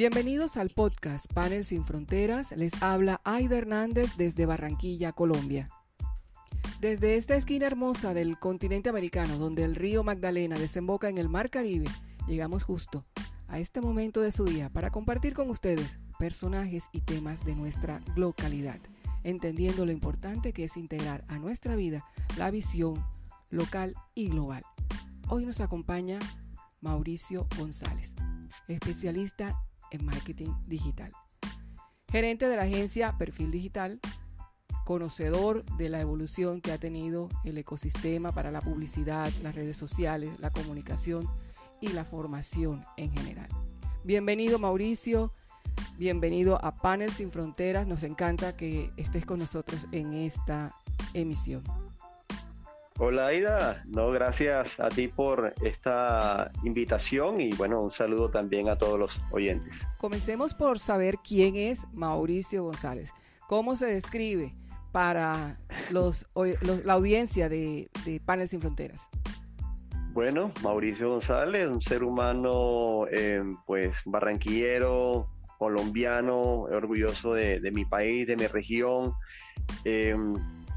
Bienvenidos al podcast Panel Sin Fronteras. Les habla Aida Hernández desde Barranquilla, Colombia. Desde esta esquina hermosa del continente americano, donde el río Magdalena desemboca en el Mar Caribe, llegamos justo a este momento de su día para compartir con ustedes personajes y temas de nuestra localidad, entendiendo lo importante que es integrar a nuestra vida la visión local y global. Hoy nos acompaña Mauricio González, especialista en marketing digital, gerente de la agencia Perfil Digital, conocedor de la evolución que ha tenido el ecosistema para la publicidad, las redes sociales, la comunicación y la formación en general. Bienvenido Mauricio, bienvenido a Panel Sin Fronteras, nos encanta que estés con nosotros en esta emisión. Hola Aida, no, gracias a ti por esta invitación y bueno, un saludo también a todos los oyentes. Comencemos por saber quién es Mauricio González. ¿Cómo se describe para los, la audiencia de, Panel Sin Fronteras? Bueno, Mauricio González, un ser humano eh, pues barranquillero, colombiano, orgulloso de, mi país, de mi región. Eh,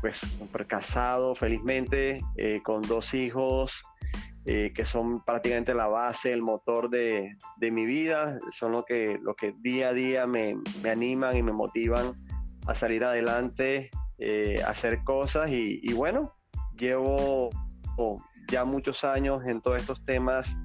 pues casado felizmente, eh, con dos hijos eh, que son prácticamente la base, el motor de, mi vida, son lo que, lo que día a día me, animan y me motivan a salir adelante, eh, a hacer cosas. Y, bueno, llevo oh, ya muchos años en todos estos temas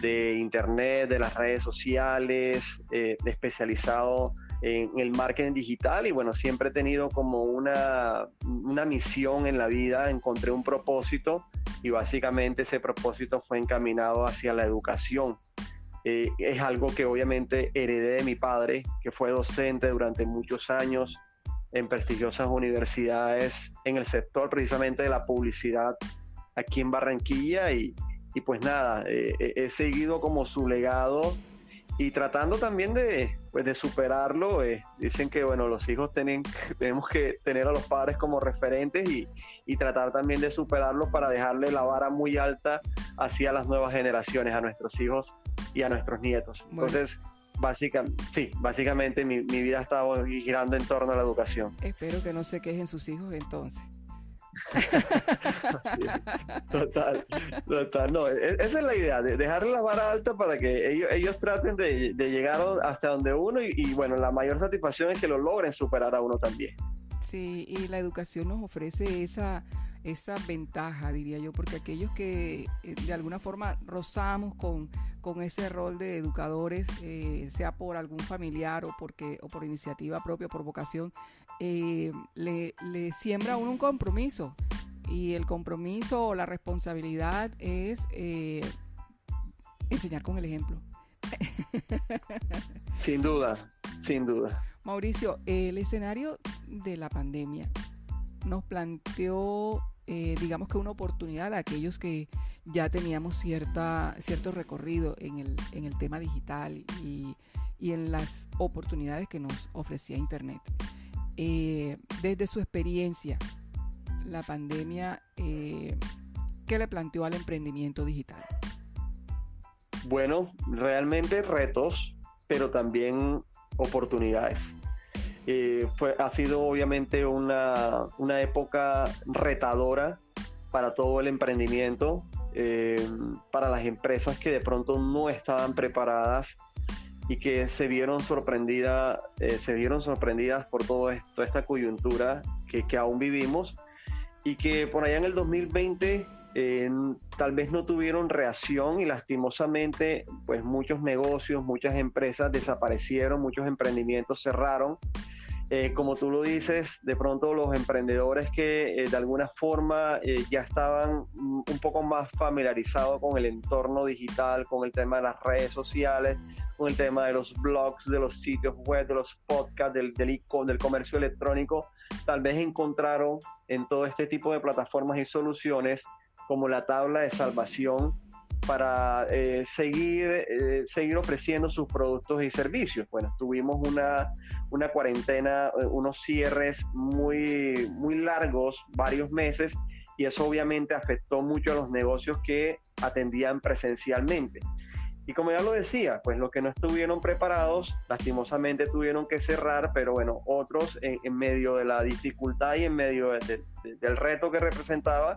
de internet, de las redes sociales, especializado en el marketing digital y bueno, siempre he tenido como una, una misión en la vida, encontré un propósito y básicamente ese propósito fue encaminado hacia la educación. Eh, es algo que obviamente heredé de mi padre, que fue docente durante muchos años en prestigiosas universidades en el sector precisamente de la publicidad aquí en Barranquilla y, y pues nada, eh, he seguido como su legado y tratando también de, pues de superarlo, eh, dicen que bueno, los hijos tienen, tenemos que tener a los padres como referentes y, y tratar también de superarlos para dejarle la vara muy alta hacia las nuevas generaciones, a nuestros hijos y a nuestros nietos. Entonces, básicamente, sí, básicamente mi, mi vida ha estado girando en torno a la educación. Espero que no se quejen sus hijos entonces. Total, total. No, e, esa es la idea, de dejar la vara alta para que ellos, ellos traten de, llegar hasta donde uno y, bueno, la mayor satisfacción es que lo logren superar a uno también. Sí, y la educación nos ofrece esa, esa ventaja, diría yo, porque aquellos que eh, de alguna forma rozamos con, con ese rol de educadores, eh, sea por algún familiar o, porque, o por iniciativa propia, por vocación, eh, le, le, siembra a uno un compromiso. Y el compromiso o la responsabilidad es eh, enseñar con el ejemplo. Sin duda, sin duda. Mauricio, el escenario de la pandemia nos planteó, eh, digamos que una oportunidad a aquellos que ya teníamos cierta, cierto recorrido en el, en el tema digital y, y en las oportunidades que nos ofrecía Internet. Eh, desde su experiencia, la pandemia, eh, ¿qué le planteó al emprendimiento digital? Bueno, realmente retos, pero también oportunidades. Eh, fue, ha sido obviamente una, una, época retadora para todo el emprendimiento, para las empresas que de pronto no estaban preparadas y que se vieron sorprendidas, eh, se vieron sorprendidas por todo esto, toda esta coyuntura que, que, aún vivimos y que por allá en el 2020 eh, tal vez no tuvieron reacción y lastimosamente pues muchos negocios, muchas empresas desaparecieron, muchos emprendimientos cerraron. Eh, como tú lo dices, de pronto los emprendedores que de alguna forma ya estaban un poco más familiarizados con el entorno digital, con el tema de las redes sociales, con el tema de los blogs, de los sitios web, de los podcasts, del, del, del comercio electrónico, tal vez encontraron en todo este tipo de plataformas y soluciones como la tabla de salvación para eh, seguir, eh, seguir ofreciendo sus productos y servicios. Bueno, tuvimos una, una cuarentena, eh, unos cierres muy, muy largos, varios meses, y eso obviamente afectó mucho a los negocios que atendían presencialmente. Y como ya lo decía, pues los que no estuvieron preparados, lastimosamente tuvieron que cerrar, pero bueno, otros en, medio de la dificultad y en medio del reto que representaba,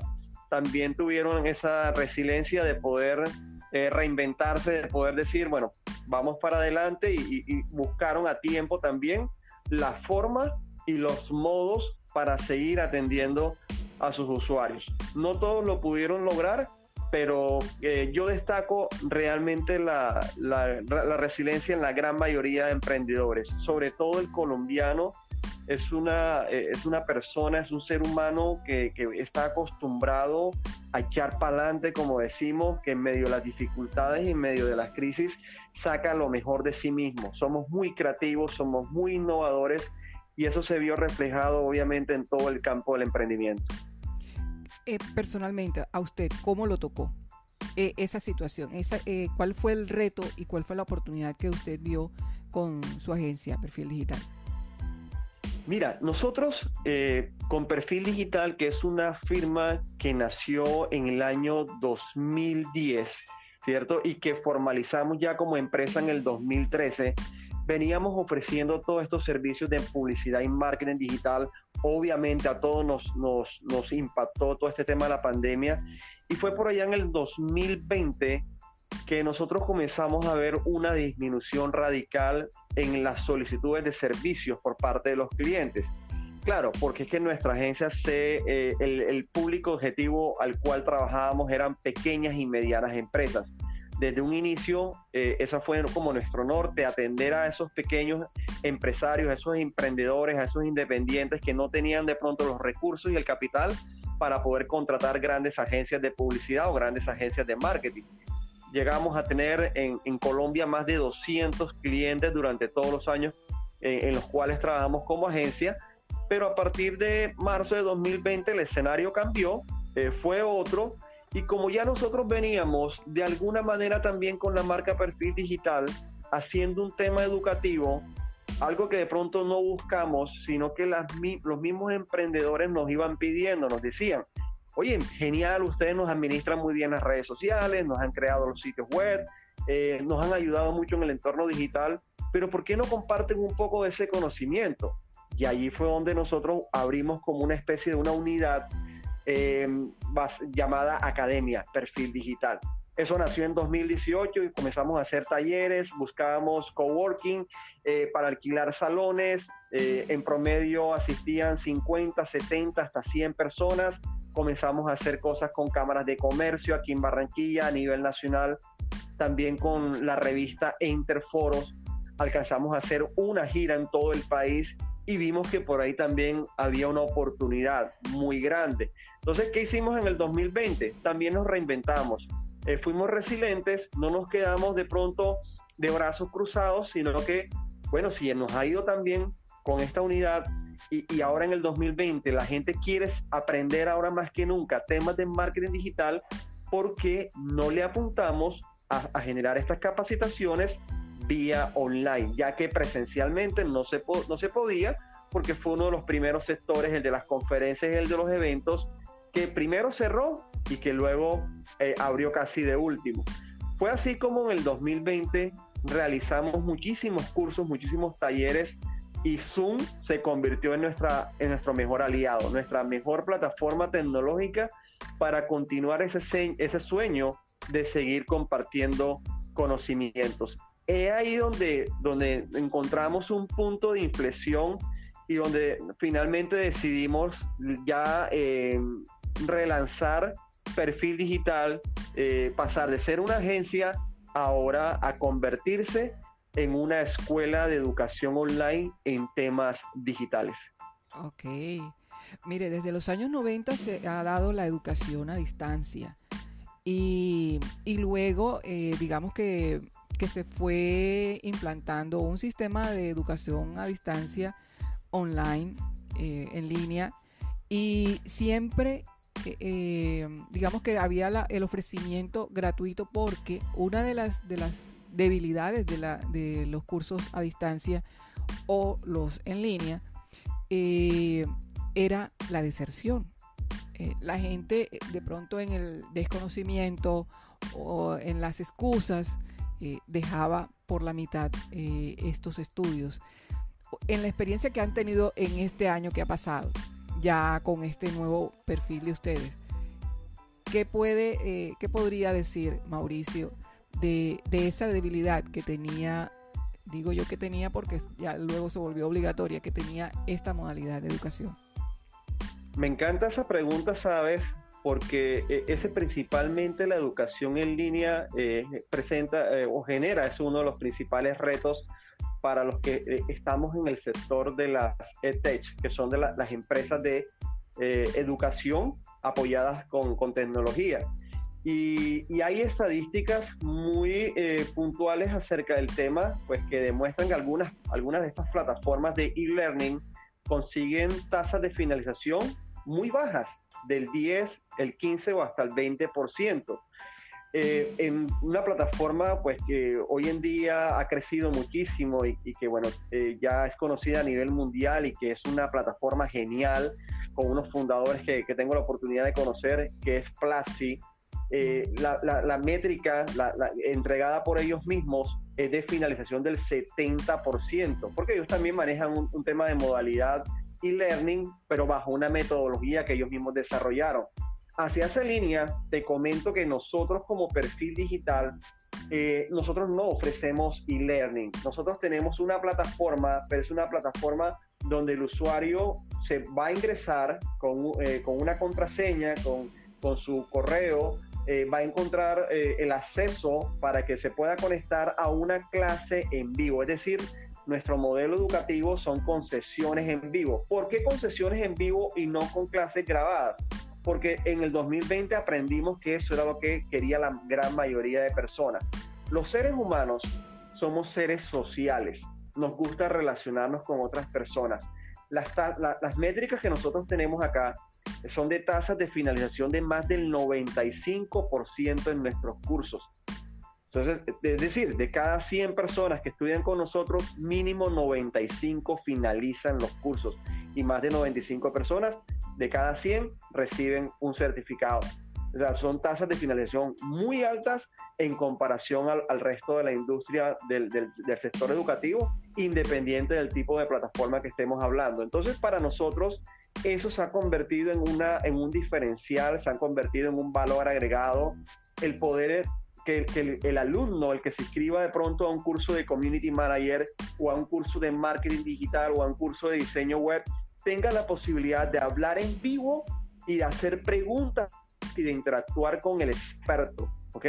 también tuvieron esa resiliencia de poder eh, reinventarse, de poder decir, bueno, vamos para adelante y, buscaron a tiempo también la forma y los modos para seguir atendiendo a sus usuarios. No todos lo pudieron lograr, pero eh, yo destaco realmente la, la, resiliencia en la gran mayoría de emprendedores, sobre todo el colombiano es una, eh, es una persona, es un ser humano que, que está acostumbrado a echar para adelante, como decimos, que en medio de las dificultades y en medio de las crisis saca lo mejor de sí mismo. Somos muy creativos, somos muy innovadores y eso se vio reflejado obviamente en todo el campo del emprendimiento. Eh, personalmente, a usted, ¿cómo lo tocó eh, esa situación? Esa, ¿Cuál fue el reto y cuál fue la oportunidad que usted vio con su agencia Perfil Digital? Mira, nosotros eh, con Perfil Digital, que es una firma que nació en el año 2010, ¿cierto? Y que formalizamos ya como empresa en el 2013, veníamos ofreciendo todos estos servicios de publicidad y marketing digital. Obviamente a todos nos, nos, nos impactó todo este tema de la pandemia y fue por allá en el 2020 que nosotros comenzamos a ver una disminución radical en las solicitudes de servicios por parte de los clientes. Claro, porque es que nuestra agencia, se, eh, el, público objetivo al cual trabajábamos eran pequeñas y medianas empresas. Desde un inicio, eh, esa fue como nuestro norte, atender a esos pequeños empresarios, a esos emprendedores, a esos independientes que no tenían de pronto los recursos y el capital para poder contratar grandes agencias de publicidad o grandes agencias de marketing llegamos a tener en, Colombia más de 200 clientes durante todos los años eh, en los cuales trabajamos como agencia, pero a partir de marzo de 2020 el escenario cambió, eh, fue otro, y como ya nosotros veníamos de alguna manera también con la marca Perfil Digital, haciendo un tema educativo, algo que de pronto no buscamos, sino que los mismos emprendedores nos iban pidiendo, nos decían, oye, genial, ustedes nos administran muy bien las redes sociales, nos han creado los sitios web, eh, nos han ayudado mucho en el entorno digital, pero ¿por qué no comparten un poco de ese conocimiento? Y allí fue donde nosotros abrimos como una especie de una unidad eh, llamada Academia Perfil Digital. Eso nació en 2018 y comenzamos a hacer talleres, buscábamos coworking eh, para alquilar salones. Eh, en promedio asistían 50, 70, hasta 100 personas. Comenzamos a hacer cosas con cámaras de comercio aquí en Barranquilla a nivel nacional. También con la revista Interforos alcanzamos a hacer una gira en todo el país y vimos que por ahí también había una oportunidad muy grande. Entonces, ¿qué hicimos en el 2020? También nos reinventamos eh, fuimos resilientes, no nos quedamos de pronto de brazos cruzados, sino que, bueno, si nos ha ido también con esta unidad y, ahora en el 2020 la gente quiere aprender ahora más que nunca temas de marketing digital porque no le apuntamos a, generar estas capacitaciones vía online, ya que presencialmente no se, no se podía porque fue uno de los primeros sectores, el de las conferencias el de los eventos, que primero cerró y que luego eh, abrió casi de último. Fue así como en el 2020 realizamos muchísimos cursos, muchísimos talleres y Zoom se convirtió en, nuestra, en nuestro mejor aliado, nuestra mejor plataforma tecnológica para continuar ese, ese sueño de seguir compartiendo conocimientos. Es ahí donde, donde encontramos un punto de inflexión y donde finalmente decidimos ya eh, relanzar perfil digital, eh, pasar de ser una agencia ahora a convertirse en una escuela de educación online en temas digitales. Ok. Mire, desde los años 90 se ha dado la educación a distancia y, luego, eh, digamos que, que se fue implantando un sistema de educación a distancia online, eh, en línea, y siempre eh, digamos que había el ofrecimiento gratuito porque una de las, de las debilidades de, la, de los cursos a distancia o los en línea eh, era la deserción. Eh, la gente de pronto en el desconocimiento o en las excusas eh, dejaba por la mitad eh, estos estudios. En la experiencia que han tenido en este año que ha pasado, ya con este nuevo perfil de ustedes, ¿qué, puede, qué podría decir Mauricio de, esa debilidad que tenía digo yo que tenía porque ya luego se volvió obligatoria, que tenía esta modalidad de educación? Me encanta esa pregunta, ¿sabes? Porque eh, ese principalmente la educación en línea eh, presenta eh, o genera, es uno de los principales retos para los que estamos en el sector de las EdTech, que son de las empresas de educación apoyadas con, con tecnología. Y, hay estadísticas muy eh, puntuales acerca del tema, pues que demuestran que algunas, algunas de estas plataformas de e-learning consiguen tasas de finalización muy bajas, del 10, el 15 o hasta el 20%. Eh, en una plataforma pues que hoy en día ha crecido muchísimo y, que bueno eh, ya es conocida a nivel mundial y que es una plataforma genial con unos fundadores que, que tengo la oportunidad de conocer que es Platzi eh, la, métrica entregada por ellos mismos es de finalización del 70%, porque ellos también manejan un, tema de modalidad e-learning, pero bajo una metodología que ellos mismos desarrollaron. Hacia esa línea, te comento que nosotros como perfil digital, eh, nosotros no ofrecemos e-learning. Nosotros tenemos una plataforma, pero es una plataforma donde el usuario se va a ingresar con, eh, con una contraseña, con, con su correo, eh, va a encontrar eh, el acceso para que se pueda conectar a una clase en vivo. Es decir, nuestro modelo educativo son concesiones en vivo. ¿Por qué concesiones en vivo y no con clases grabadas? Porque en el 2020 aprendimos que eso era lo que quería la gran mayoría de personas. Los seres humanos somos seres sociales. Nos gusta relacionarnos con otras personas. Las, las métricas que nosotros tenemos acá son de tasas de finalización de más del 95% en nuestros cursos. Entonces, es decir, de cada 100 personas que estudian con nosotros, mínimo 95 finalizan los cursos y más de 95 personas de cada 100 reciben un certificado. Son tasas de finalización muy altas en comparación al, resto de la industria del, del, sector educativo, independiente del tipo de plataforma que estemos hablando. Entonces, para nosotros, eso se ha convertido en, una, en un diferencial, se ha convertido en un valor agregado, el poder que, el, alumno, el que se inscriba de pronto a un curso de Community Manager o a un curso de marketing digital o a un curso de diseño web, tenga la posibilidad de hablar en vivo y de hacer preguntas y de interactuar con el experto. ¿Ok?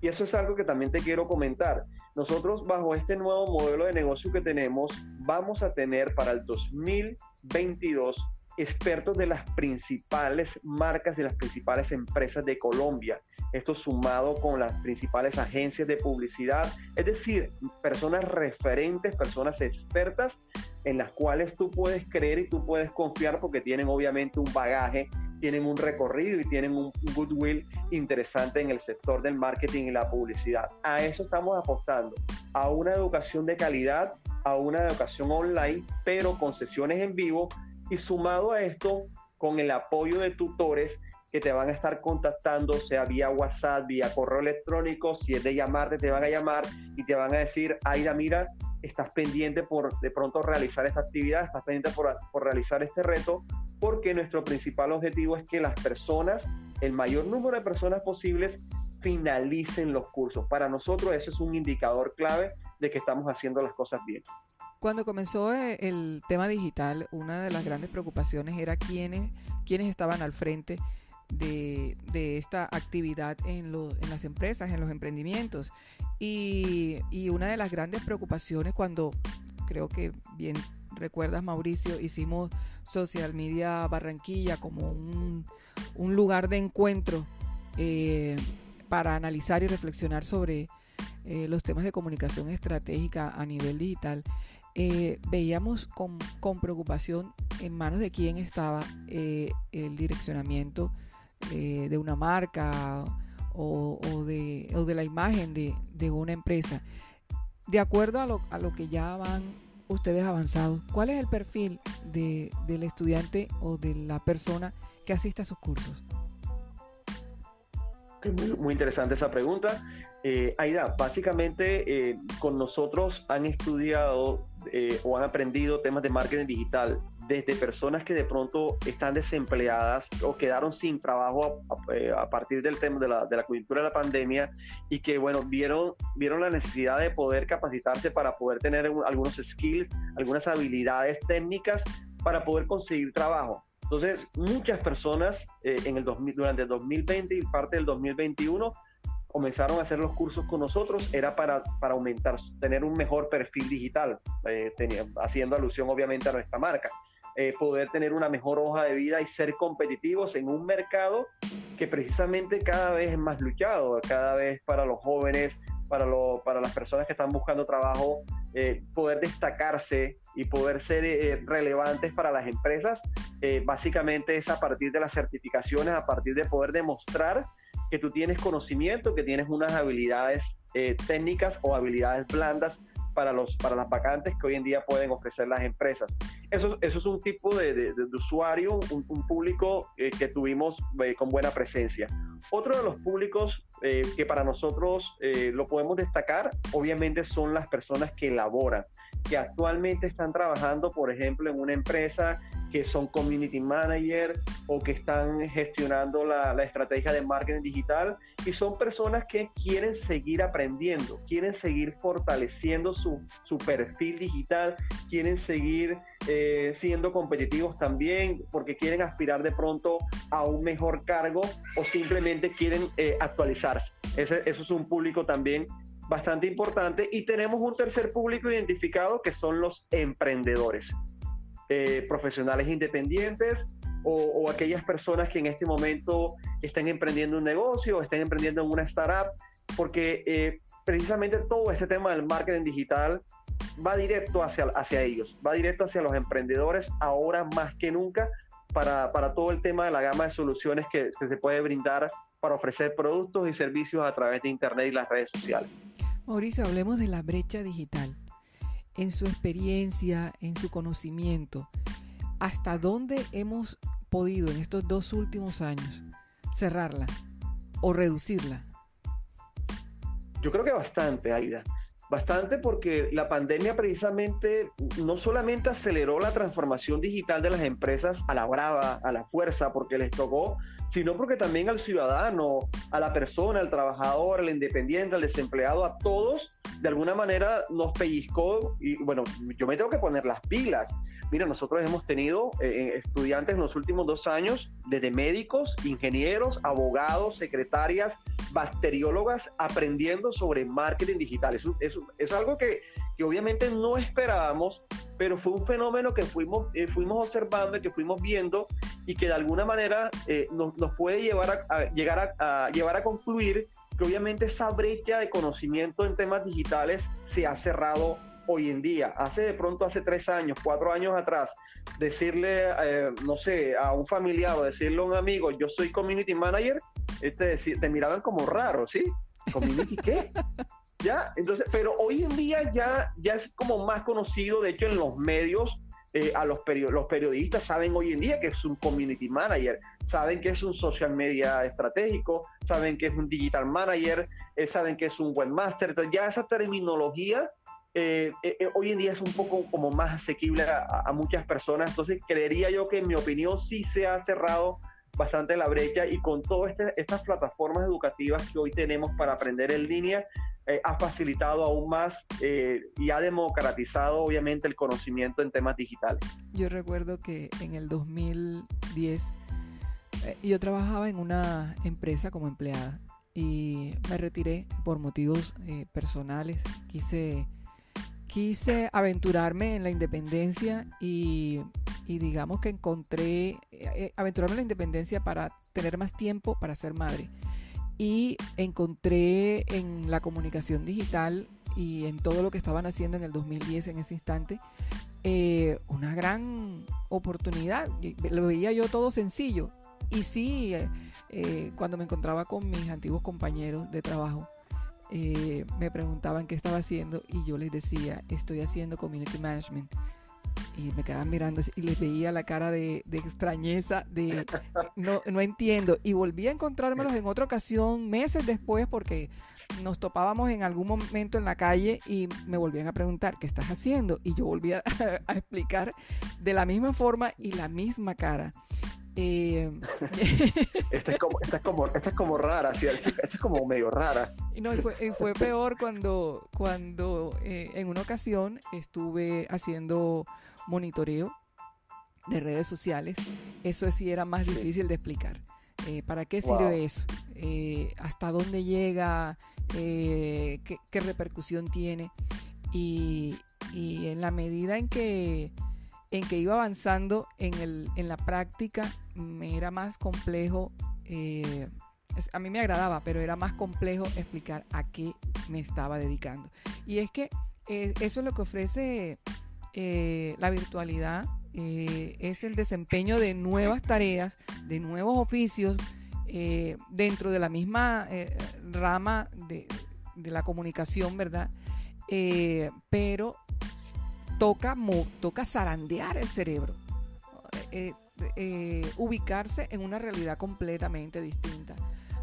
Y eso es algo que también te quiero comentar. Nosotros bajo este nuevo modelo de negocio que tenemos, vamos a tener para el 2022 expertos de las principales marcas, de las principales empresas de Colombia. Esto sumado con las principales agencias de publicidad, es decir, personas referentes, personas expertas en las cuales tú puedes creer y tú puedes confiar porque tienen obviamente un bagaje, tienen un recorrido y tienen un goodwill interesante en el sector del marketing y la publicidad. A eso estamos apostando, a una educación de calidad, a una educación online, pero con sesiones en vivo y sumado a esto, con el apoyo de tutores que te van a estar contactando, sea vía WhatsApp, vía correo electrónico, si es de llamarte, te van a llamar y te van a decir, Aida, mira, estás pendiente por de pronto realizar esta actividad, estás pendiente por, por realizar este reto, porque nuestro principal objetivo es que las personas, el mayor número de personas posibles, finalicen los cursos. Para nosotros eso es un indicador clave de que estamos haciendo las cosas bien. Cuando comenzó eh, el tema digital, una de las grandes preocupaciones era quiénes, quiénes estaban al frente de, esta actividad en, en, las empresas, en los emprendimientos. Y, una de las grandes preocupaciones cuando, creo que bien recuerdas Mauricio, hicimos Social Media Barranquilla como un, lugar de encuentro eh, para analizar y reflexionar sobre eh, los temas de comunicación estratégica a nivel digital. Eh, veíamos con, preocupación en manos de quién estaba eh, el direccionamiento eh, de una marca o, de, la imagen de, una empresa. De acuerdo a lo, a lo, que ya van ustedes avanzados, ¿cuál es el perfil del estudiante o de la persona que asiste a sus cursos? Muy, interesante esa pregunta. Eh, Aida, básicamente eh, con nosotros han estudiado eh, o han aprendido temas de marketing digital desde personas que de pronto están desempleadas o quedaron sin trabajo a, partir del tema de la, de la, coyuntura de la pandemia y que, bueno, vieron, vieron la necesidad de poder capacitarse para poder tener algunos skills, algunas habilidades técnicas para poder conseguir trabajo. Entonces, muchas personas eh, en el 2000, durante el 2020 y parte del 2021 comenzaron a hacer los cursos con nosotros, era para, para aumentar, tener un mejor perfil digital, eh, haciendo alusión obviamente a nuestra marca. Eh, poder tener una mejor hoja de vida y ser competitivos en un mercado que precisamente cada vez es más luchado, cada vez para los jóvenes, para, para las personas que están buscando trabajo, eh, poder destacarse y poder ser eh, relevantes para las empresas, básicamente es a partir de las certificaciones, a partir de poder demostrar que tú tienes conocimiento, que tienes unas habilidades técnicas o habilidades blandas para, los, para las vacantes que hoy en día pueden ofrecer las empresas. Eso, eso es un tipo de, de, usuario, un, público eh, que tuvimos eh, con buena presencia. Otro de los públicos eh, que para nosotros lo podemos destacar, obviamente, son las personas que elaboran, que actualmente están trabajando, por ejemplo, en una empresa que son community manager o que están gestionando la, la, estrategia de marketing digital y son personas que quieren seguir aprendiendo, quieren seguir fortaleciendo su, su perfil digital, quieren seguir eh, siendo competitivos también porque quieren aspirar de pronto a un mejor cargo o simplemente quieren eh, actualizarse. Ese, eso es un público también bastante importante y tenemos un tercer público identificado que son los emprendedores. Eh, profesionales independientes o, aquellas personas que en este momento están emprendiendo un negocio o están emprendiendo en una startup, porque eh, precisamente todo este tema del marketing digital va directo hacia, hacia ellos, va directo hacia los emprendedores ahora más que nunca para, para todo el tema de la gama de soluciones que, que se puede brindar para ofrecer productos y servicios a través de Internet y las redes sociales. Mauricio, hablemos de la brecha digital en su experiencia, en su conocimiento, hasta dónde hemos podido en estos dos últimos años cerrarla o reducirla? Yo creo que bastante, Aida. Bastante porque la pandemia precisamente no solamente aceleró la transformación digital de las empresas a la brava, a la fuerza, porque les tocó, sino porque también al ciudadano, a la persona, al trabajador, al independiente, al desempleado, a todos de alguna manera nos pellizcó y bueno, yo me tengo que poner las pilas. Mira, nosotros hemos tenido eh, eh, estudiantes en los últimos dos años, desde médicos, ingenieros, abogados, secretarias, bacteriólogas, aprendiendo sobre marketing digital. Es algo que, que, obviamente no esperábamos, pero fue un fenómeno que fuimos, eh, fuimos observando y que fuimos viendo y que de alguna manera nos, nos, puede llevar a, llegar a llevar a concluir que obviamente esa brecha de conocimiento en temas digitales se ha cerrado hoy en día. Hace de pronto, hace tres años, cuatro años atrás, decirle, eh, no sé, a un familiar o decirle a un amigo, yo soy community manager, este, te miraban como raro, ¿sí? ¿Community qué? ¿Ya? Entonces, pero hoy en día ya, ya es como más conocido, de hecho, en los medios eh, a los, los periodistas saben hoy en día que es un community manager, saben que es un social media estratégico, saben que es un digital manager, eh, saben que es un webmaster. Entonces ya esa terminología eh, hoy en día es un poco como más asequible a, muchas personas. Entonces creería yo que en mi opinión sí se ha cerrado bastante la brecha y con todas este, estas plataformas educativas que hoy tenemos para aprender en línea, eh, ha facilitado aún más eh, y ha democratizado obviamente el conocimiento en temas digitales. Yo recuerdo que en el 2010 eh, yo trabajaba en una empresa como empleada y me retiré por motivos personales. Quise, quise aventurarme en la independencia y, y digamos que encontré, aventurarme en la independencia para tener más tiempo para ser madre y encontré en la comunicación digital y en todo lo que estaban haciendo en el 2010 en ese instante eh, una gran oportunidad. Lo veía yo todo sencillo. Y sí, eh, eh, cuando me encontraba con mis antiguos compañeros de trabajo, me preguntaban qué estaba haciendo y yo les decía, estoy haciendo community management. Y me quedaban mirando y les veía la cara de, extrañeza, de no, no entiendo. Y volví a encontrármelos en otra ocasión, meses después, porque nos topábamos en algún momento en la calle y me volvían a preguntar, ¿qué estás haciendo? Y yo volvía a, explicar de la misma forma y la misma cara. Eh, esta, es como, esta, es como, esta es como rara, ¿sí? esta es como medio rara. Y, no, fue, fue peor cuando, cuando eh, en una ocasión estuve haciendo monitoreo de redes sociales. Eso sí era más difícil de explicar. Eh, ¿Para qué sirve eso? ¿Hasta dónde llega? qué, repercusión tiene? Y, y en la medida en que en que iba avanzando en, el, en la práctica, me era más complejo, eh, a mí me agradaba, pero era más complejo explicar a qué me estaba dedicando. Y es que eh, eso es lo que ofrece eh, la virtualidad, es el desempeño de nuevas tareas, de nuevos oficios, dentro de la misma rama de, la comunicación, ¿verdad? pero toca, toca zarandear el cerebro, eh, eh, ubicarse en una realidad completamente distinta.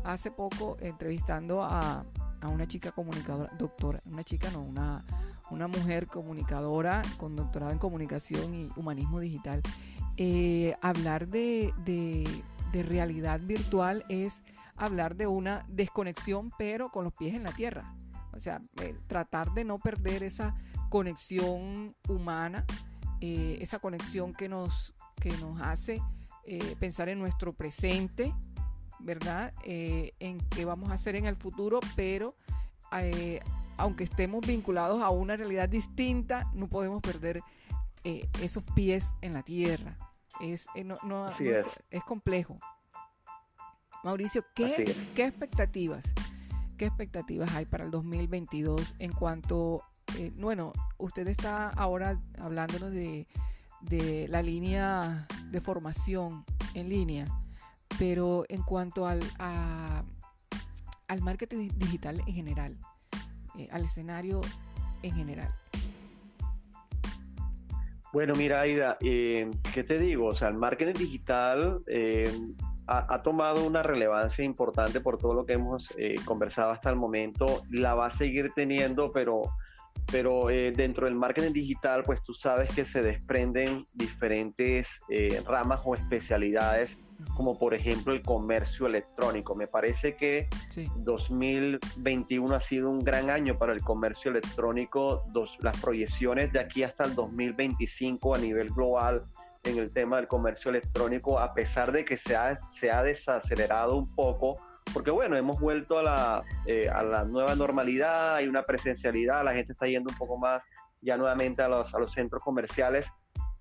Hace poco, entrevistando a, una chica comunicadora, doctora, una chica no, una, una mujer comunicadora con doctorado en comunicación y humanismo digital, eh, hablar de, de realidad virtual es hablar de una desconexión, pero con los pies en la tierra. O sea, tratar de no perder esa conexión humana, eh, esa conexión que nos, que nos hace eh, pensar en nuestro presente, ¿verdad? En qué vamos a hacer en el futuro, pero aunque estemos vinculados a una realidad distinta, no podemos perder esos pies en la tierra. Es, no, es. es complejo. Mauricio, ¿qué, ¿qué expectativas? ¿Qué expectativas hay para el 2022 en cuanto eh, bueno, usted está ahora hablándonos de, la línea de formación en línea, pero en cuanto al, al marketing digital en general, eh, al escenario en general. Bueno, mira, Aida, eh, ¿qué te digo? O sea, el marketing digital ha, ha, tomado una relevancia importante por todo lo que hemos conversado hasta el momento. La va a seguir teniendo, pero pero eh, dentro del marketing digital, pues tú sabes que se desprenden diferentes eh, ramas o especialidades, como por ejemplo el comercio electrónico. Me parece que 2021 ha sido un gran año para el comercio electrónico. las proyecciones de aquí hasta el 2025 a nivel global en el tema del comercio electrónico, a pesar de que se ha, se ha desacelerado un poco, porque bueno, hemos vuelto a la, eh, a la nueva normalidad, hay una presencialidad, la gente está yendo un poco más ya nuevamente a los, a los centros comerciales,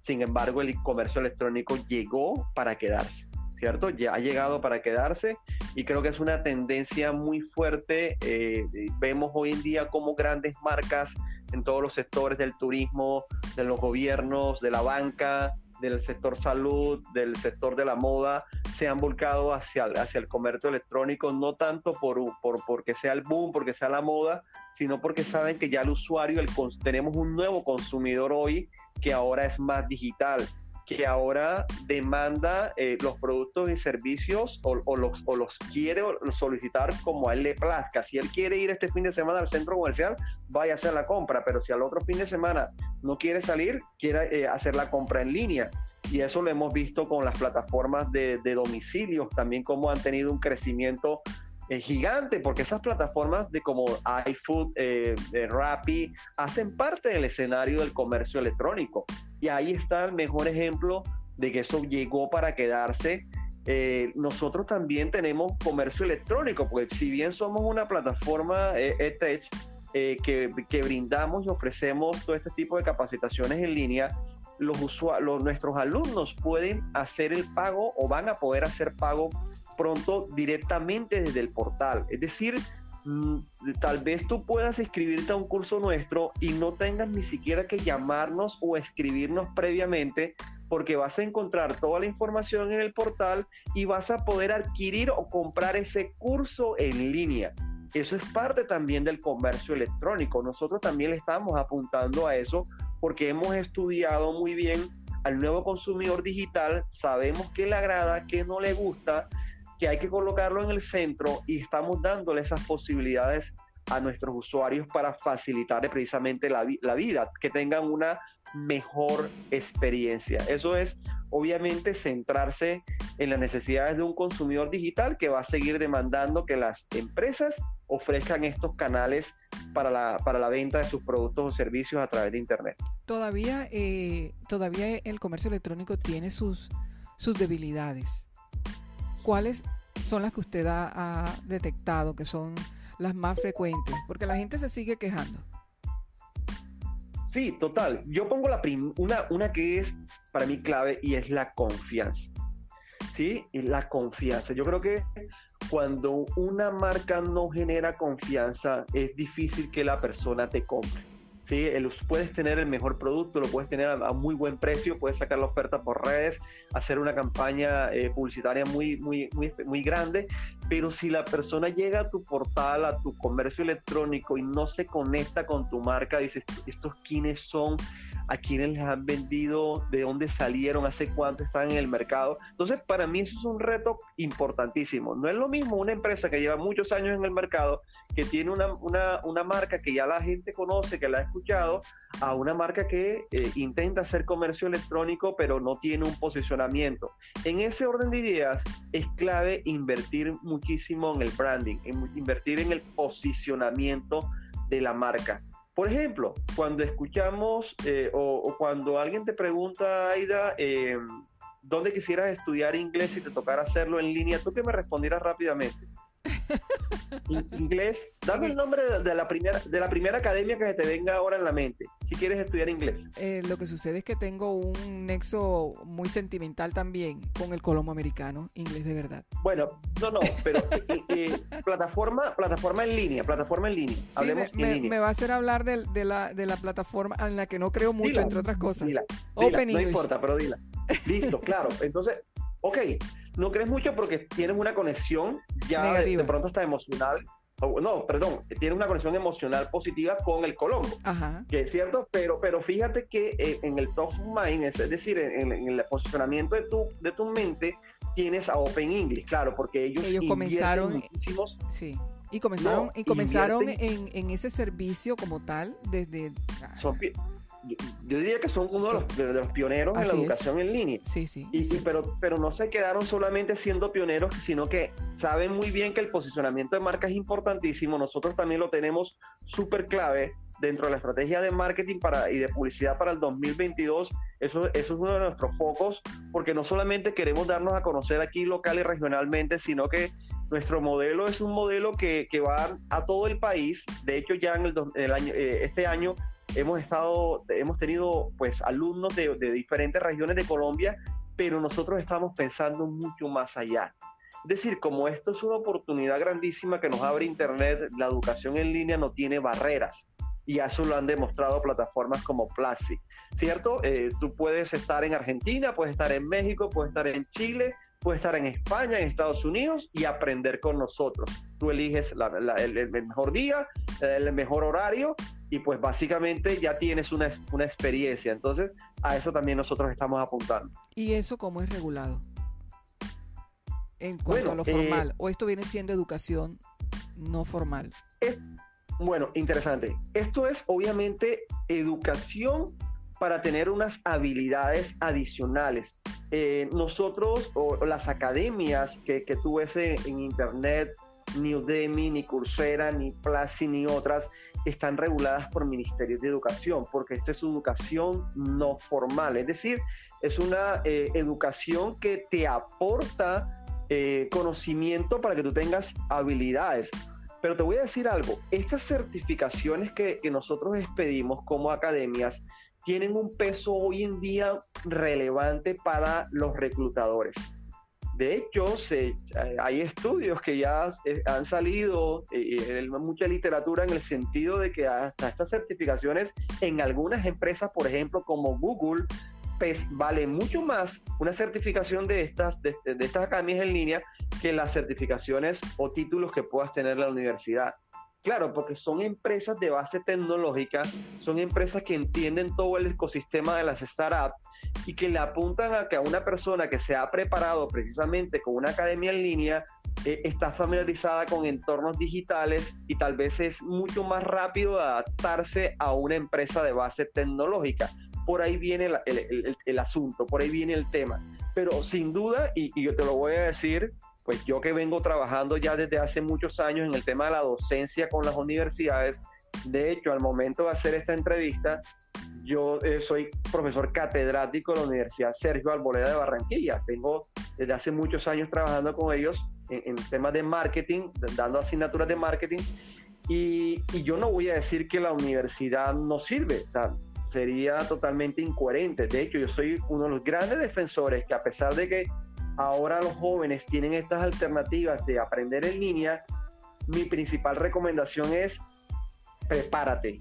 sin embargo el comercio electrónico llegó para quedarse, ¿cierto? Ya ha llegado para quedarse y creo que es una tendencia muy fuerte. Eh, vemos hoy en día como grandes marcas en todos los sectores del turismo, de los gobiernos, de la banca, del sector salud, del sector de la moda, se han volcado hacia, hacia el comercio electrónico, no tanto por, por, porque sea el boom, porque sea la moda, sino porque saben que ya el usuario, el, tenemos un nuevo consumidor hoy que ahora es más digital que ahora demanda eh, los productos y servicios o, los, o los quiere solicitar como a él le plazca. Si él quiere ir este fin de semana al centro comercial, vaya a hacer la compra, pero si al otro fin de semana no quiere salir, quiere eh, hacer la compra en línea. Y eso lo hemos visto con las plataformas de, de domicilios, también como han tenido un crecimiento eh, gigante, porque esas plataformas de como iFood, eh, Rappi, hacen parte del escenario del comercio electrónico. Y ahí está el mejor ejemplo de que eso llegó para quedarse. Eh, nosotros también tenemos comercio electrónico, porque si bien somos una plataforma ETECH que, que, brindamos y ofrecemos todo este tipo de capacitaciones en línea, los, usuarios, nuestros alumnos pueden hacer el pago o van a poder hacer pago pronto directamente desde el portal. Es decir, mm, tal vez tú puedas escribirte a un curso nuestro y no tengas ni siquiera que llamarnos o escribirnos previamente porque vas a encontrar toda la información en el portal y vas a poder adquirir o comprar ese curso en línea. Eso es parte también del comercio electrónico. Nosotros también le estamos apuntando a eso porque hemos estudiado muy bien al nuevo consumidor digital, sabemos qué le agrada, qué no le gusta, que hay que colocarlo en el centro y estamos dándole esas posibilidades a nuestros usuarios para facilitar precisamente la, vida, que tengan una mejor experiencia. Eso es obviamente centrarse en las necesidades de un consumidor digital que va a seguir demandando que las empresas ofrezcan estos canales para la, para la venta de sus productos o servicios a través de Internet. Todavía, eh, todavía el comercio electrónico tiene sus, sus debilidades. ¿Cuáles son las que usted ha, detectado que son las más frecuentes? Porque la gente se sigue quejando. Sí, total. Yo pongo la una, una que es para mí clave y es la confianza. ¿Sí? Y la confianza. Yo creo que cuando una marca no genera confianza, es difícil que la persona te compre. ¿Sí? puedes tener el mejor producto, lo puedes tener a, muy buen precio, puedes sacar la oferta por redes, hacer una campaña eh, publicitaria muy, muy, muy, muy grande, pero si la persona llega a tu portal, a tu comercio electrónico y no se conecta con tu marca, dices, ¿estos quiénes son? A quiénes les han vendido, de dónde salieron, hace cuánto están en el mercado. Entonces, para mí eso es un reto importantísimo. No es lo mismo una empresa que lleva muchos años en el mercado, que tiene una, una, marca que ya la gente conoce, que la ha escuchado, a una marca que eh, intenta hacer comercio electrónico, pero no tiene un posicionamiento. En ese orden de ideas, es clave invertir muchísimo en el branding, invertir en el posicionamiento de la marca. Por ejemplo, cuando escuchamos eh, o, cuando alguien te pregunta, Aida, eh, ¿dónde quisieras estudiar inglés si te tocara hacerlo en línea? ¿Tú qué me respondieras rápidamente? Inglés, dame el nombre de, la primera, de la primera academia que se te venga ahora en la mente, si quieres estudiar inglés. Eh, lo que sucede es que tengo un nexo muy sentimental también con el colombo americano, inglés de verdad. Bueno, no, no, pero eh, eh, plataforma, plataforma en línea, plataforma en línea. Hablemos me, en línea. me, va a hacer hablar de, de, la, de la plataforma en la que no creo mucho, entre otras cosas. Dila, Open No importa, pero dila. Listo, claro. Entonces, ok, no crees mucho porque tienes una conexión ya de, pronto está emocional. no, perdón, tienes una conexión emocional positiva con el Colombo, que es cierto, pero, pero fíjate que eh, en el top of mind, es, decir, en, el posicionamiento de tu, de tu mente, tienes a Open English, claro, porque ellos, ellos comenzaron, muchísimos. Sí. Y comenzaron, y comenzaron en, en, ese servicio como tal desde yo, diría que son uno de, los, pioneros en la educación en línea. Sí, sí. Y, pero, pero no se quedaron solamente siendo pioneros, sino que saben muy bien que el posicionamiento de marca es importantísimo. Nosotros también lo tenemos súper clave dentro de la estrategia de marketing para, y de publicidad para el 2022. Eso, eso es uno de nuestros focos, porque no solamente queremos darnos a conocer aquí local y regionalmente, sino que nuestro modelo es un modelo que, que va a todo el país. De hecho, ya en el, año, eh, este año hemos estado, hemos tenido pues alumnos de, diferentes regiones de Colombia, pero nosotros estamos pensando mucho más allá. Es decir, como esto es una oportunidad grandísima que nos abre Internet, la educación en línea no tiene barreras. Y eso lo han demostrado plataformas como Platzi, ¿cierto? Eh, tú puedes estar en Argentina, puedes estar en México, puedes estar en Chile, puedes estar en España, en Estados Unidos y aprender con nosotros. Tú eliges el, mejor día, el mejor horario y pues básicamente ya tienes una, una experiencia. Entonces, a eso también nosotros estamos apuntando. ¿Y eso cómo es regulado? En cuanto a lo formal, eh, o esto viene siendo educación no formal. bueno, interesante. Esto es obviamente educación para tener unas habilidades adicionales. Eh, nosotros, o, las academias que, que tú ves en internet, ni Udemy, ni Coursera, ni Platzi, ni otras están reguladas por ministerios de educación, porque esto es educación no formal, es decir, es una eh, educación que te aporta eh, conocimiento para que tú tengas habilidades. Pero te voy a decir algo, estas certificaciones que nosotros expedimos como academias tienen un peso hoy en día relevante para los reclutadores. De hecho, se, hay estudios que ya han salido, eh, mucha literatura en el sentido de que hasta estas certificaciones en algunas empresas, por ejemplo, como Google, pues vale mucho más una certificación de estas, de, estas academias en línea que las certificaciones o títulos que puedas tener en la universidad. Claro, porque son empresas de base tecnológica, son empresas que entienden todo el ecosistema de las startups y que le apuntan a que a una persona que se ha preparado precisamente con una academia en línea eh, está familiarizada con entornos digitales y tal vez es mucho más rápido adaptarse a una empresa de base tecnológica. Por ahí viene el, asunto, por ahí viene el tema. Pero sin duda, y yo te lo voy a decir, pues yo que vengo trabajando ya desde hace muchos años en el tema de la docencia con las universidades, de hecho, al momento de hacer esta entrevista, yo eh, soy profesor catedrático de la Universidad Sergio Alboleda de Barranquilla. Tengo desde hace muchos años trabajando con ellos en, temas de marketing, dando asignaturas de marketing. Y, y, yo no voy a decir que la universidad no sirve, o sea, sería totalmente incoherente. De hecho, yo soy uno de los grandes defensores que a pesar de que ahora los jóvenes tienen estas alternativas de aprender en línea, mi principal recomendación es prepárate.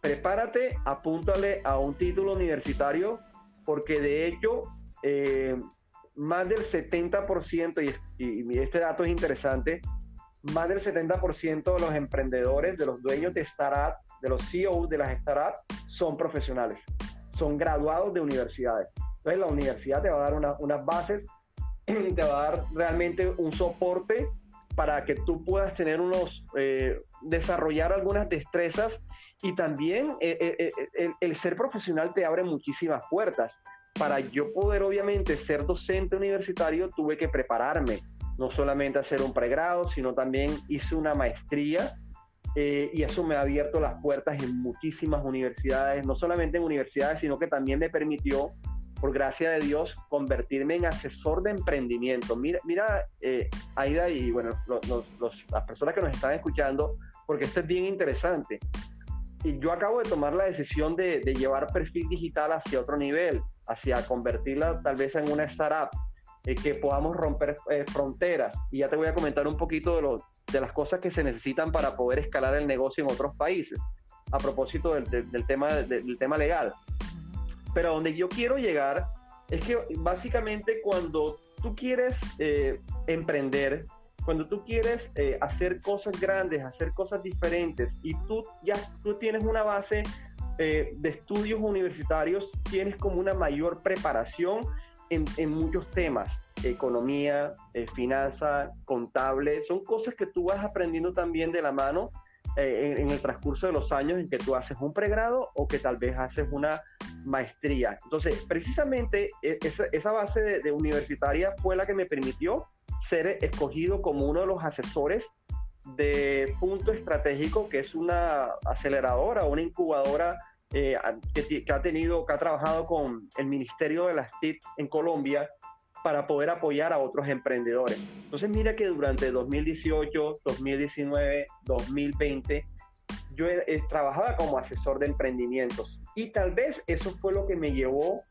Prepárate, apúntale a un título universitario, porque de hecho, eh, más del 70%, y, este dato es interesante, más del 70% de los emprendedores, de los dueños de startups, de los CEOs de las startups, son profesionales, son graduados de universidades. Entonces la universidad te va a dar unas bases te va a dar realmente un soporte para que tú puedas tener unos, eh, desarrollar algunas destrezas y también eh, eh, el, ser profesional te abre muchísimas puertas. Para yo poder obviamente ser docente universitario tuve que prepararme, no solamente hacer un pregrado, sino también hice una maestría y eso me ha abierto las puertas en muchísimas universidades, no solamente en universidades, sino que también me permitió por gracia de Dios, convertirme en asesor de emprendimiento. Mira, mira eh, Aida y bueno, las personas que nos están escuchando, porque esto es bien interesante. Y yo acabo de tomar la decisión de, llevar perfil digital hacia otro nivel, hacia convertirla tal vez en una startup, eh, que podamos romper eh, fronteras. Y ya te voy a comentar un poquito de, las cosas que se necesitan para poder escalar el negocio en otros países, a propósito del tema legal. Pero a donde yo quiero llegar es que básicamente cuando tú quieres eh, emprender, cuando tú quieres eh, hacer cosas grandes, hacer cosas diferentes y tú ya tú tienes una base eh, de estudios universitarios, tienes como una mayor preparación en, en muchos temas, economía, finanza, contable, son cosas que tú vas aprendiendo también de la mano eh, en, el transcurso de los años en que tú haces un pregrado o que tal vez haces una maestría. Entonces, precisamente e, esa, base de, universitaria fue la que me permitió ser escogido como uno de los asesores de Punto Estratégico, que es una aceleradora, una incubadora eh, que, que, ha tenido, que ha trabajado con el Ministerio de las TIC en Colombia para poder apoyar a otros emprendedores. Entonces mira que durante 2018, 2019, 2020, yo he, trabajado como asesor de emprendimientos y tal vez eso fue lo que me llevó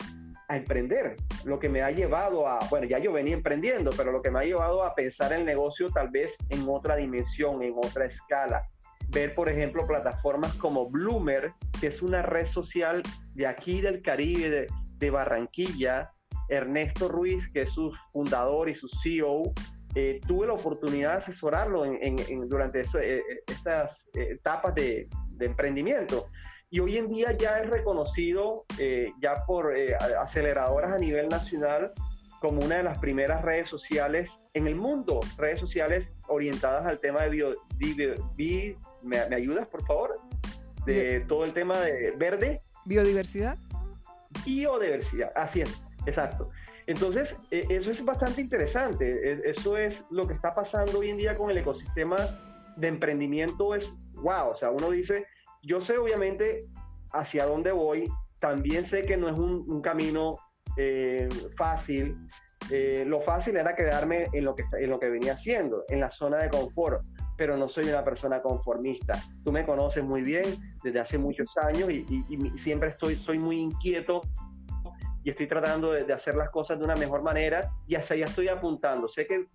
a emprender, lo que me ha llevado a, bueno, ya yo venía emprendiendo, pero lo que me ha llevado a pensar el negocio tal vez en otra dimensión, en otra escala. Ver, por ejemplo, plataformas como Bloomer, que es una red social de aquí del Caribe, de, de Barranquilla, Ernesto Ruiz, que es su fundador y su CEO, eh, tuve la oportunidad de asesorarlo durante eh, estas eh, etapas de, emprendimiento. Y hoy en día ya es reconocido ya por aceleradoras a nivel nacional como una de las primeras redes sociales en el mundo, redes sociales orientadas al tema de bio, ¿me, ayudas por favor? De todo el tema de verde. Biodiversidad. Biodiversidad, así es Exacto. Entonces, e, eso es bastante interesante. E, eso es lo que está pasando hoy en día con el ecosistema de emprendimiento. Es wow. O sea, uno dice, yo sé obviamente hacia dónde voy. También sé que no es un, camino eh, fácil. Eh, lo fácil era quedarme en lo, que, en lo que venía haciendo, en la zona de confort pero no soy una persona conformista. Tú me conoces muy bien desde hace muchos años y, y siempre estoy, soy muy inquieto y estoy tratando de, hacer las cosas de una mejor manera y hacia allá estoy apuntando. Sé que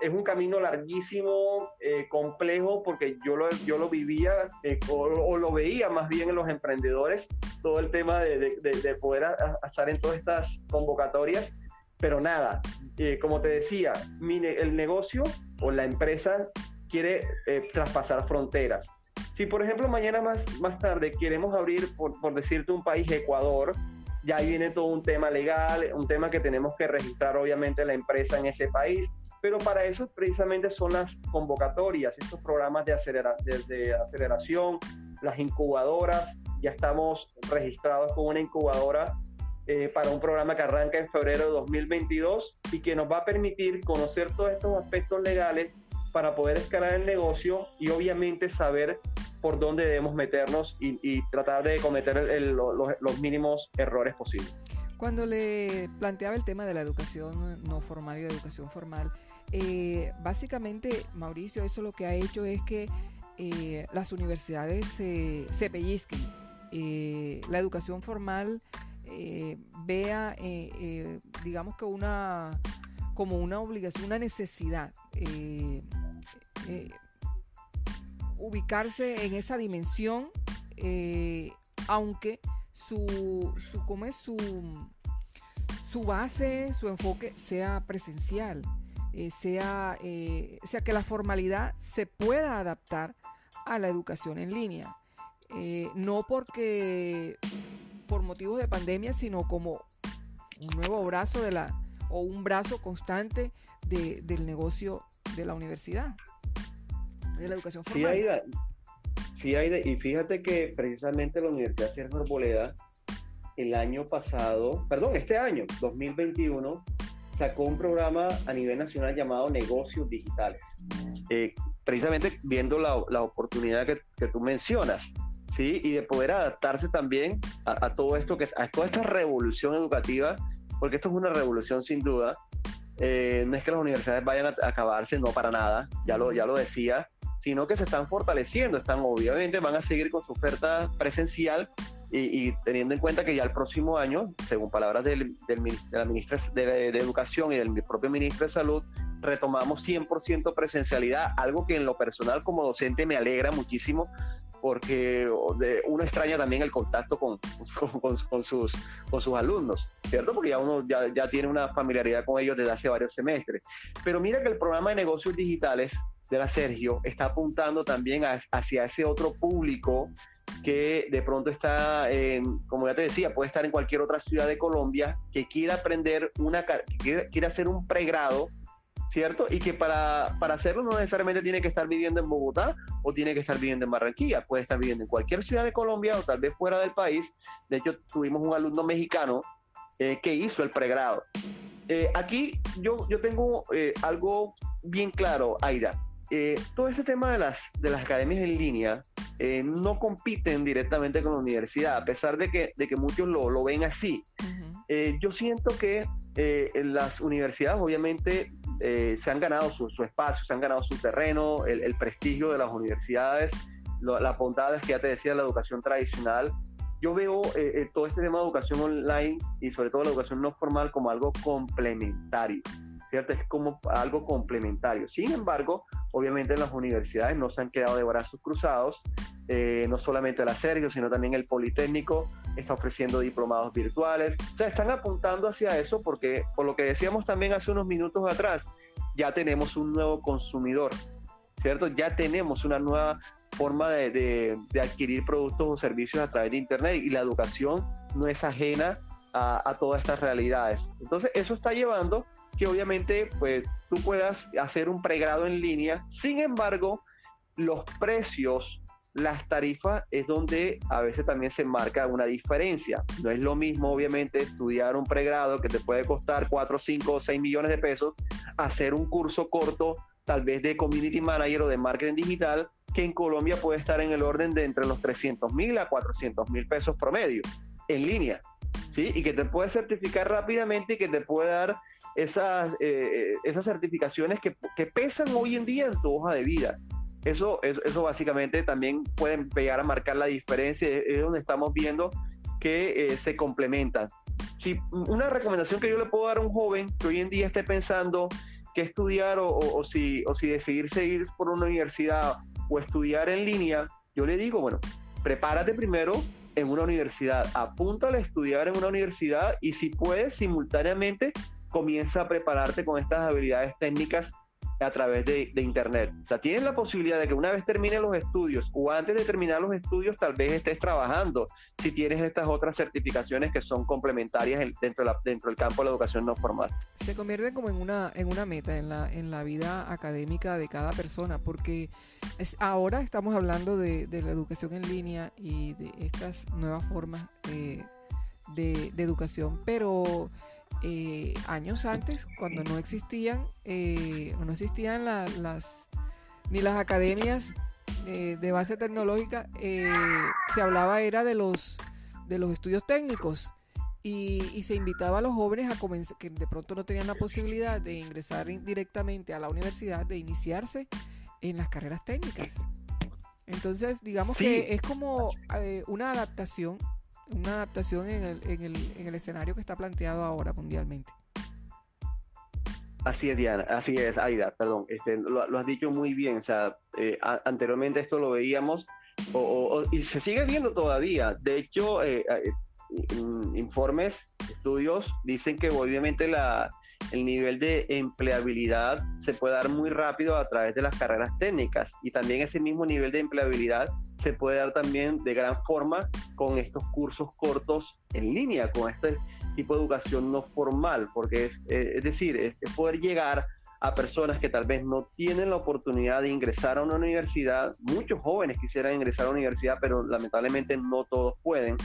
es un camino larguísimo, eh, complejo, porque yo lo, yo lo vivía eh, o, lo veía más bien en los emprendedores, todo el tema de, de, poder estar en todas estas convocatorias, pero nada, eh, como te decía, el negocio o la empresa quiere traspasar fronteras Si por ejemplo mañana más, más tarde queremos abrir, por, por decirte, un país, Ecuador, ya ahí viene todo un tema legal, un tema que tenemos que registrar obviamente la empresa en ese país, pero para eso precisamente son las convocatorias, estos programas de, aceleración, las incubadoras, ya estamos registrados con una incubadora eh, para un programa que arranca en febrero de 2022 y que nos va a permitir conocer todos estos aspectos legales para poder escalar el negocio y obviamente saber por dónde debemos meternos y, tratar de cometer los, mínimos errores posibles. Cuando le planteaba el tema de la educación no formal y la educación formal, eh, básicamente Mauricio eso lo que ha hecho es que eh, las universidades se pellizquen. Eh, la educación formal vea, digamos que una como una obligación, una necesidad ubicarse en esa dimensión, eh, aunque su, su, es su, su base, su enfoque sea presencial, eh, sea, eh, sea que la formalidad se pueda adaptar a la educación en línea. no porque por motivos de pandemia, sino como un nuevo brazo de la, o un brazo constante del negocio de la universidad de la educación formal. Sí, Aida, sí, Aida, y fíjate que precisamente la Universidad Sergio Arboleda el año pasado, perdón, este año, 2021, sacó un programa a nivel nacional llamado Negocios Digitales. Eh, precisamente viendo la, la oportunidad que, que, tú mencionas, ¿sí? Y de poder adaptarse también a, todo esto, que, a toda esta revolución educativa, porque esto es una revolución sin duda. Eh, no es que las universidades vayan a, acabarse, no para nada, ya lo, ya lo decía, sino que se están fortaleciendo, están obviamente van a seguir con su oferta presencial y, teniendo en cuenta que ya el próximo año, según palabras del, de la ministra de, Educación y del propio ministro de Salud, retomamos 100% presencialidad, algo que en lo personal como docente me alegra muchísimo porque uno extraña también el contacto con, con, sus, con sus alumnos, ¿cierto? Porque ya uno ya, ya tiene una familiaridad con ellos desde hace varios semestres. Pero mira que el programa de negocios digitales de la Sergio está apuntando también hacia ese otro público que de pronto está, como ya te decía, puede estar en cualquier otra ciudad de Colombia, que quiera aprender una, que quiera, hacer un pregrado, ¿cierto? Y que para, para hacerlo no necesariamente tiene que estar viviendo en Bogotá o tiene que estar viviendo en Barranquilla, puede estar viviendo en cualquier ciudad de Colombia o tal vez fuera del país. De hecho, tuvimos un alumno mexicano eh, que hizo el pregrado. Eh, aquí yo, yo tengo eh, algo bien claro, Aida. Eh, todo este tema de las, de las academias en línea eh, no compiten directamente con la universidad, a pesar de que, de que muchos lo, lo ven así. Eh, yo siento que en las universidades obviamente se han ganado su, su, espacio, se han ganado su terreno, el, el prestigio de las universidades, las bondades que ya te decía la educación tradicional. Yo veo todo este tema de educación online y sobre todo la educación no formal como algo complementario. ¿Cierto? Es como algo complementario. Sin embargo, obviamente las universidades no se han quedado de brazos cruzados, eh, no solamente la Sergio, sino también el Politécnico está ofreciendo diplomados virtuales. O sea, están apuntando hacia eso porque, por lo que decíamos también hace unos minutos atrás, ya tenemos un nuevo consumidor, ¿cierto? Ya tenemos una nueva forma de, adquirir productos o servicios a través de Internet y la educación no es ajena a, a todas estas realidades. Entonces, eso está llevando que obviamente pues tú puedas hacer un pregrado en línea. Sin embargo, los precios, las tarifas es donde a veces también se marca una diferencia. No es lo mismo obviamente estudiar un pregrado que te puede costar 4, 5 o 6 millones de pesos, hacer un curso corto tal vez de community manager o de marketing digital que en Colombia puede estar en el orden de entre los 300 mil a 400 mil pesos promedio en línea. ¿Sí? Y que te puede certificar rápidamente y que te puede dar esas, eh, esas certificaciones que, que, pesan hoy en día en tu hoja de vida. Eso, eso, básicamente también puede pegar a marcar la diferencia, es donde estamos viendo que eh, se complementan. Si, una recomendación que yo le puedo dar a un joven que hoy en día esté pensando qué estudiar o, si, o si decidir seguir por una universidad o estudiar en línea, yo le digo, bueno, prepárate primero en una universidad, apúntale a estudiar en una universidad y si puedes simultáneamente comienza a prepararte con estas habilidades técnicas a través de, Internet. O sea, tienes la posibilidad de que una vez termine los estudios o antes de terminar los estudios, tal vez estés trabajando si tienes estas otras certificaciones que son complementarias dentro, dentro del campo de la educación no formal. Se convierte como en una, en una meta en la, en la vida académica de cada persona, porque es, ahora estamos hablando de, la educación en línea y de estas nuevas formas de, de educación, pero eh, años antes, cuando no existían, eh, no existían las, ni las academias eh, de base tecnológica, se hablaba era de los, de los estudios técnicos. Y, se invitaba a los jóvenes a comenzar, que de pronto no tenían la posibilidad de ingresar directamente a la universidad, de iniciarse en las carreras técnicas. Entonces, digamos que es como una adaptación una adaptación en el, en, el, en el escenario que está planteado ahora mundialmente. Así es, Diana, así es, Aida, perdón, este, lo, has dicho muy bien, o sea, eh, anteriormente esto lo veíamos y se sigue viendo todavía. De hecho, eh, eh, informes, estudios dicen que obviamente la, el nivel de empleabilidad se puede dar muy rápido a través de las carreras técnicas y también ese mismo nivel de empleabilidad se puede dar también de gran forma con estos cursos cortos en línea, con este tipo de educación no formal, porque es, eh, es decir, es, poder llegar a personas que tal vez no tienen la oportunidad de ingresar a una universidad. Muchos jóvenes quisieran ingresar a la universidad, pero lamentablemente no todos pueden.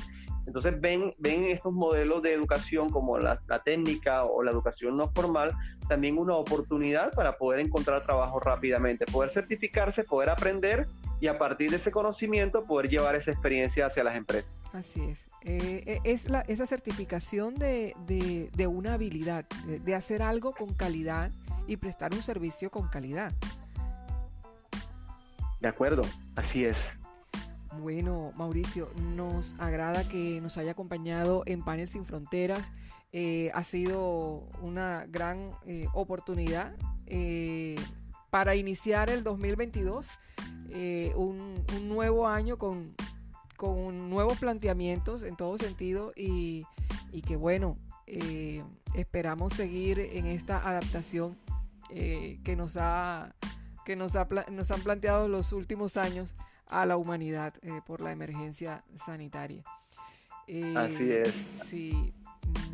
Entonces ven, ven estos modelos de educación como la, técnica o la educación no formal también una oportunidad para poder encontrar trabajo rápidamente, poder certificarse, poder aprender y a partir de ese conocimiento poder llevar esa experiencia hacia las empresas. Así es. Eh, eh, es la, esa certificación de, de, una habilidad, de hacer algo con calidad y prestar un servicio con calidad. De acuerdo, así es. Bueno, Mauricio, nos agrada que nos haya acompañado en Panel Sin Fronteras. Eh, ha sido una gran eh, oportunidad eh, para iniciar el 2022, un, nuevo año con, nuevos planteamientos en todo sentido y, que bueno, esperamos seguir en esta adaptación que nos ha que nos, nos han planteado los últimos años a la humanidad eh, por la emergencia sanitaria. Eh, Así es. Sí,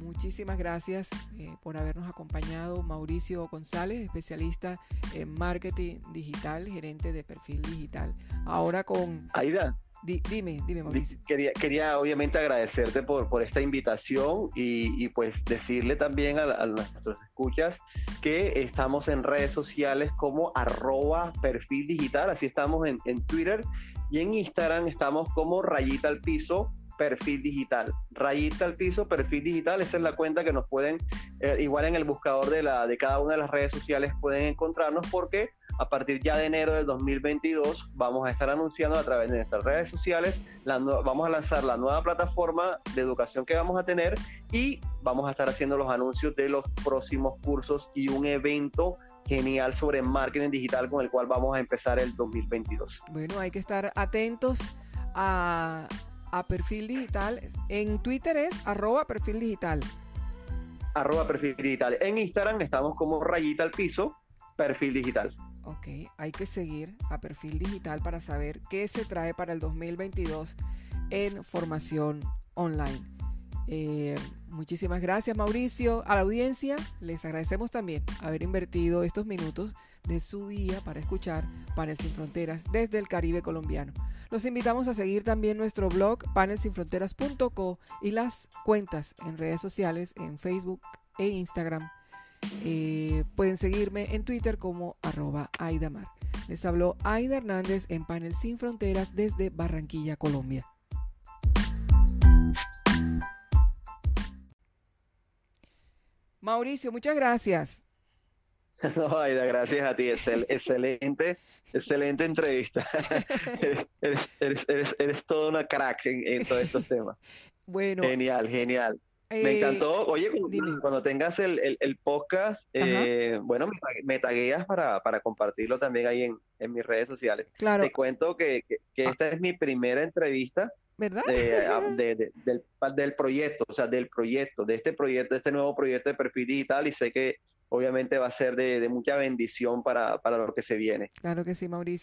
muchísimas gracias eh, por habernos acompañado. Mauricio González, especialista en marketing digital, gerente de perfil digital. Ahora con... Aida. Dime, dime, Mauricio. Quería, quería obviamente agradecerte por, por esta invitación y, pues decirle también a, a, nuestros escuchas que estamos en redes sociales como arroba perfil digital, así estamos en, en Twitter y en Instagram estamos como rayita al piso perfil digital. Rayita al piso, perfil digital, esa es la cuenta que nos pueden, eh, igual en el buscador de, la, de cada una de las redes sociales pueden encontrarnos porque a partir ya de enero del 2022 vamos a estar anunciando a través de nuestras redes sociales, vamos a lanzar la nueva plataforma de educación que vamos a tener y vamos a estar haciendo los anuncios de los próximos cursos y un evento genial sobre marketing digital con el cual vamos a empezar el 2022. Bueno, hay que estar atentos a, perfil digital. En Twitter es arroba perfil digital. Arroba perfil digital. En Instagram estamos como rayita al piso, perfil digital. Ok, hay que seguir a perfil digital para saber qué se trae para el 2022 en formación online. Eh, muchísimas gracias Mauricio. A la audiencia les agradecemos también haber invertido estos minutos de su día para escuchar Panel Sin Fronteras desde el Caribe colombiano. Los invitamos a seguir también nuestro blog panelsinfronteras.co y las cuentas en redes sociales en Facebook e Instagram eh, pueden seguirme en Twitter como arroba Aidamar. Les habló Aida Hernández en Panel Sin Fronteras desde Barranquilla, Colombia. Mauricio, muchas gracias. No, Aida, gracias a ti. excelente, excelente entrevista. eres, eres, eres, toda una crack en, en todos estos temas. Bueno. Genial, genial. Me eh, encantó. Oye, cuando tengas el, el, podcast, eh, bueno, me, tagueas para, para, compartirlo también ahí en, en, mis redes sociales. Claro. Te cuento que, que, esta es mi primera entrevista. ¿Verdad? Ah, del, del, proyecto, o sea, del proyecto, de este proyecto, de este nuevo proyecto de perfil digital y sé que obviamente va a ser de, mucha bendición para, para lo que se viene. Claro que sí, Mauricio.